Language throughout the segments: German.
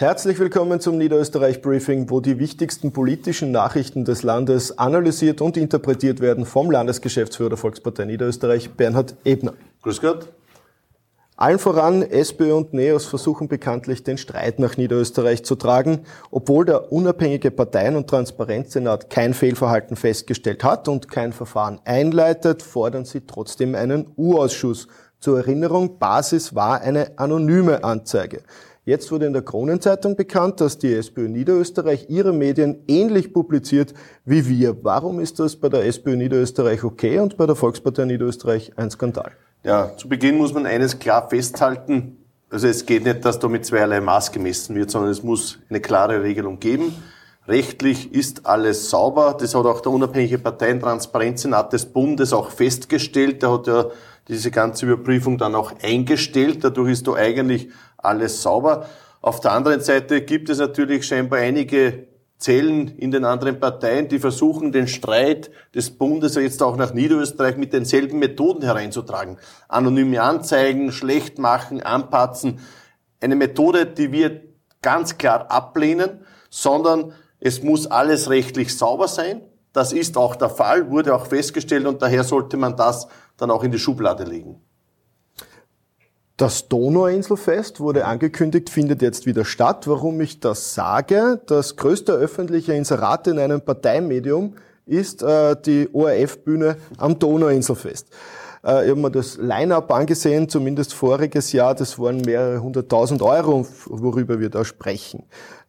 Herzlich willkommen zum Niederösterreich Briefing, wo die wichtigsten politischen Nachrichten des Landes analysiert und interpretiert werden vom Landesgeschäftsführer der Volkspartei Niederösterreich, Bernhard Ebner. Grüß Gott. Allen voran, SPÖ und NEOS versuchen bekanntlich den Streit nach Niederösterreich zu tragen, obwohl der unabhängige Parteien- und Transparenzsenat kein Fehlverhalten festgestellt hat und kein Verfahren einleitet, fordern sie trotzdem einen U-Ausschuss. Zur Erinnerung, Basis war eine anonyme Anzeige. Jetzt wurde in der Kronenzeitung bekannt, dass die SPÖ Niederösterreich ihre Medien ähnlich publiziert wie wir. Warum ist das bei der SPÖ Niederösterreich okay und bei der Volkspartei Niederösterreich ein Skandal? Ja, zu Beginn muss man eines klar festhalten. Also es geht nicht, dass da mit zweierlei Maß gemessen wird, sondern es muss eine klare Regelung geben. Rechtlich ist alles sauber. Das hat auch der unabhängige Parteientransparenzsenat des Bundes auch festgestellt. Der hat ja diese ganze Überprüfung dann auch eingestellt. Dadurch ist da eigentlich alles sauber. Auf der anderen Seite gibt es natürlich scheinbar einige Zellen in den anderen Parteien, die versuchen, den Streit des Bundes jetzt auch nach Niederösterreich mit denselben Methoden hereinzutragen. Anonyme Anzeigen, schlecht machen, anpatzen. Eine Methode, die wir ganz klar ablehnen, sondern es muss alles rechtlich sauber sein. Das ist auch der Fall, wurde auch festgestellt und daher sollte man das dann auch in die Schublade legen. Das Donauinselfest wurde angekündigt, findet jetzt wieder statt. Warum ich das sage? Das größte öffentliche Inserat in einem Parteimedium ist äh, die ORF-Bühne am Donauinselfest. Äh, ich habe mir das Line-Up angesehen, zumindest voriges Jahr, das waren mehrere hunderttausend Euro, worüber wir da sprechen.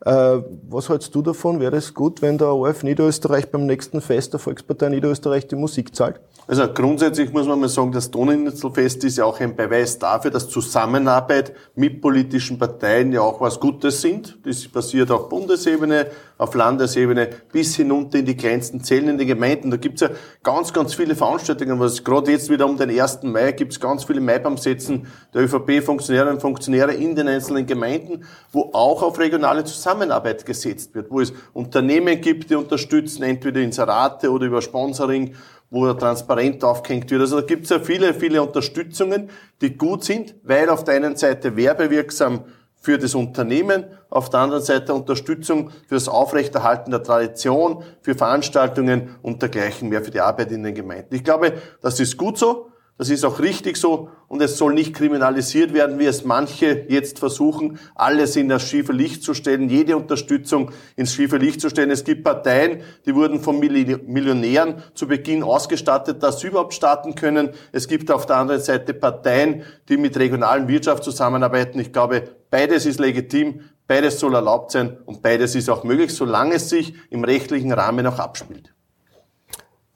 Äh, was hältst du davon? Wäre es gut, wenn der ORF Niederösterreich beim nächsten Fest der Volkspartei Niederösterreich die Musik zahlt? Also grundsätzlich muss man mal sagen, das Donauinselfest ist ja auch ein Beweis dafür, dass Zusammenarbeit mit politischen Parteien ja auch was Gutes sind. Das passiert auf Bundesebene, auf Landesebene, bis hinunter in die kleinsten Zellen in den Gemeinden. Da gibt's ja ganz, ganz viele Veranstaltungen. Was gerade jetzt wieder um den 1. Mai gibt's ganz viele Maibaumsätzen der ÖVP-Funktionäre und Funktionäre in den einzelnen Gemeinden, wo auch auf regionale Zusammenarbeit gesetzt wird, wo es Unternehmen gibt, die unterstützen, entweder Inserate oder über Sponsoring wo er transparent aufgehängt wird. Also da gibt es ja viele, viele Unterstützungen, die gut sind, weil auf der einen Seite werbewirksam für das Unternehmen, auf der anderen Seite Unterstützung für das Aufrechterhalten der Tradition, für Veranstaltungen und dergleichen mehr für die Arbeit in den Gemeinden. Ich glaube, das ist gut so. Das ist auch richtig so und es soll nicht kriminalisiert werden, wie es manche jetzt versuchen, alles in das schiefe Licht zu stellen, jede Unterstützung ins schiefe Licht zu stellen. Es gibt Parteien, die wurden von Millionären zu Beginn ausgestattet, dass sie überhaupt starten können. Es gibt auf der anderen Seite Parteien, die mit regionalen Wirtschaft zusammenarbeiten. Ich glaube, beides ist legitim, beides soll erlaubt sein und beides ist auch möglich, solange es sich im rechtlichen Rahmen auch abspielt.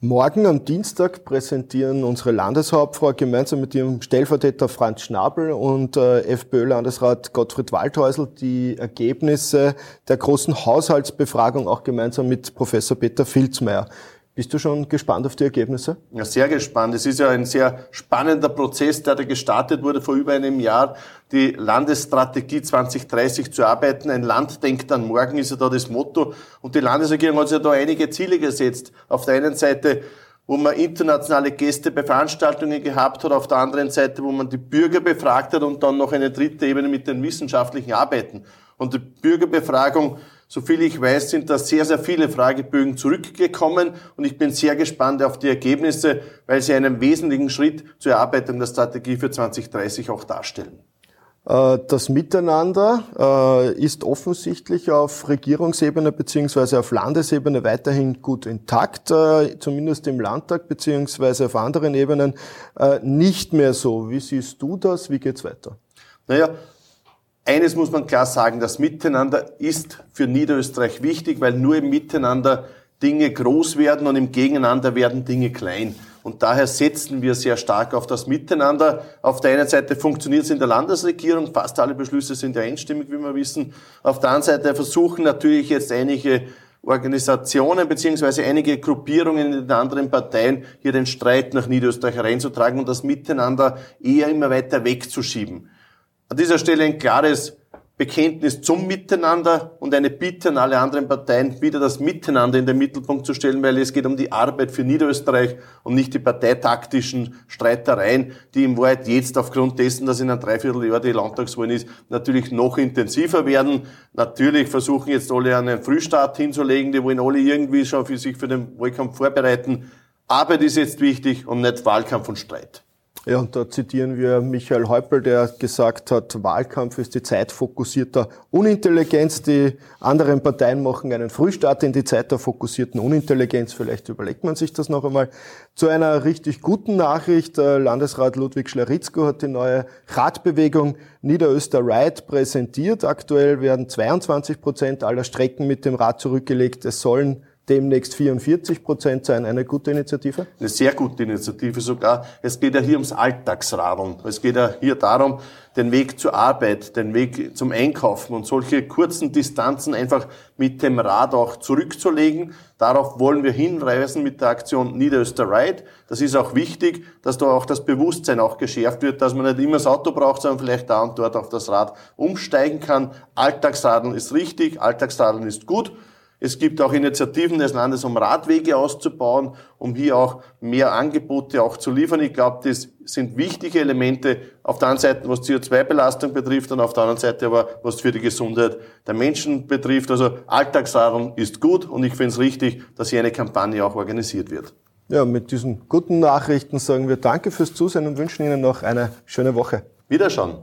Morgen am Dienstag präsentieren unsere Landeshauptfrau gemeinsam mit ihrem Stellvertreter Franz Schnabel und äh, FPÖ-Landesrat Gottfried Waldhäusl die Ergebnisse der großen Haushaltsbefragung auch gemeinsam mit Professor Peter Filzmeier. Bist du schon gespannt auf die Ergebnisse? Ja, sehr gespannt. Es ist ja ein sehr spannender Prozess, der da gestartet wurde vor über einem Jahr, die Landesstrategie 2030 zu arbeiten. Ein Land denkt an morgen, ist ja da das Motto. Und die Landesregierung hat sich ja da einige Ziele gesetzt. Auf der einen Seite wo man internationale Gäste bei Veranstaltungen gehabt hat, auf der anderen Seite, wo man die Bürger befragt hat und dann noch eine dritte Ebene mit den wissenschaftlichen Arbeiten. Und die Bürgerbefragung Soviel ich weiß, sind da sehr, sehr viele Fragebögen zurückgekommen und ich bin sehr gespannt auf die Ergebnisse, weil sie einen wesentlichen Schritt zur Erarbeitung der Strategie für 2030 auch darstellen. Äh, das Miteinander äh, ist offensichtlich auf Regierungsebene beziehungsweise auf Landesebene weiterhin gut intakt, äh, zumindest im Landtag beziehungsweise auf anderen Ebenen nicht mehr so. Wie siehst du das? Wie geht's weiter? Naja, eines muss man klar sagen, das Miteinander ist für Niederösterreich wichtig, weil nur im Miteinander Dinge groß werden und im Gegeneinander werden Dinge klein. Und daher setzen wir sehr stark auf das Miteinander. Auf der einen Seite funktioniert es in der Landesregierung, fast alle Beschlüsse sind ja einstimmig, wie wir wissen. Auf der anderen Seite versuchen natürlich jetzt einige Organisationen beziehungsweise einige Gruppierungen in den anderen Parteien hier den Streit nach Niederösterreich hereinzutragen und das Miteinander eher immer weiter wegzuschieben. An dieser Stelle ein klares Bekenntnis zum Miteinander und eine Bitte an alle anderen Parteien, wieder das Miteinander in den Mittelpunkt zu stellen, weil es geht um die Arbeit für Niederösterreich und nicht die parteitaktischen Streitereien, die im Wahrheit jetzt aufgrund dessen, dass in einem Dreivierteljahr die Landtagswahlen ist, natürlich noch intensiver werden. Natürlich versuchen jetzt alle einen Frühstart hinzulegen, die wollen alle irgendwie schon für sich für den Wahlkampf vorbereiten. Arbeit ist jetzt wichtig und nicht Wahlkampf und Streit. Ja, und da zitieren wir Michael Häupl, der gesagt hat, Wahlkampf ist die Zeit fokussierter Unintelligenz. Die anderen Parteien machen einen Frühstart in die Zeit der fokussierten Unintelligenz. Vielleicht überlegt man sich das noch einmal. Zu einer richtig guten Nachricht. Landesrat Ludwig Schleritzko hat die neue Radbewegung Niederösterreich präsentiert. Aktuell werden 22 Prozent aller Strecken mit dem Rad zurückgelegt. Es sollen demnächst 44 Prozent sein. Eine gute Initiative? Eine sehr gute Initiative sogar. Es geht ja hier ums Alltagsradeln. Es geht ja hier darum, den Weg zur Arbeit, den Weg zum Einkaufen und solche kurzen Distanzen einfach mit dem Rad auch zurückzulegen. Darauf wollen wir hinreisen mit der Aktion Niederösterreich. Das ist auch wichtig, dass da auch das Bewusstsein auch geschärft wird, dass man nicht immer das Auto braucht, sondern vielleicht da und dort auf das Rad umsteigen kann. Alltagsradeln ist richtig, Alltagsradeln ist gut. Es gibt auch Initiativen des Landes, um Radwege auszubauen, um hier auch mehr Angebote auch zu liefern. Ich glaube, das sind wichtige Elemente auf der einen Seite, was CO2-Belastung betrifft und auf der anderen Seite aber, was für die Gesundheit der Menschen betrifft. Also Alltagsradeln ist gut und ich finde es richtig, dass hier eine Kampagne auch organisiert wird. Ja, mit diesen guten Nachrichten sagen wir Danke fürs Zusehen und wünschen Ihnen noch eine schöne Woche. Wiederschauen.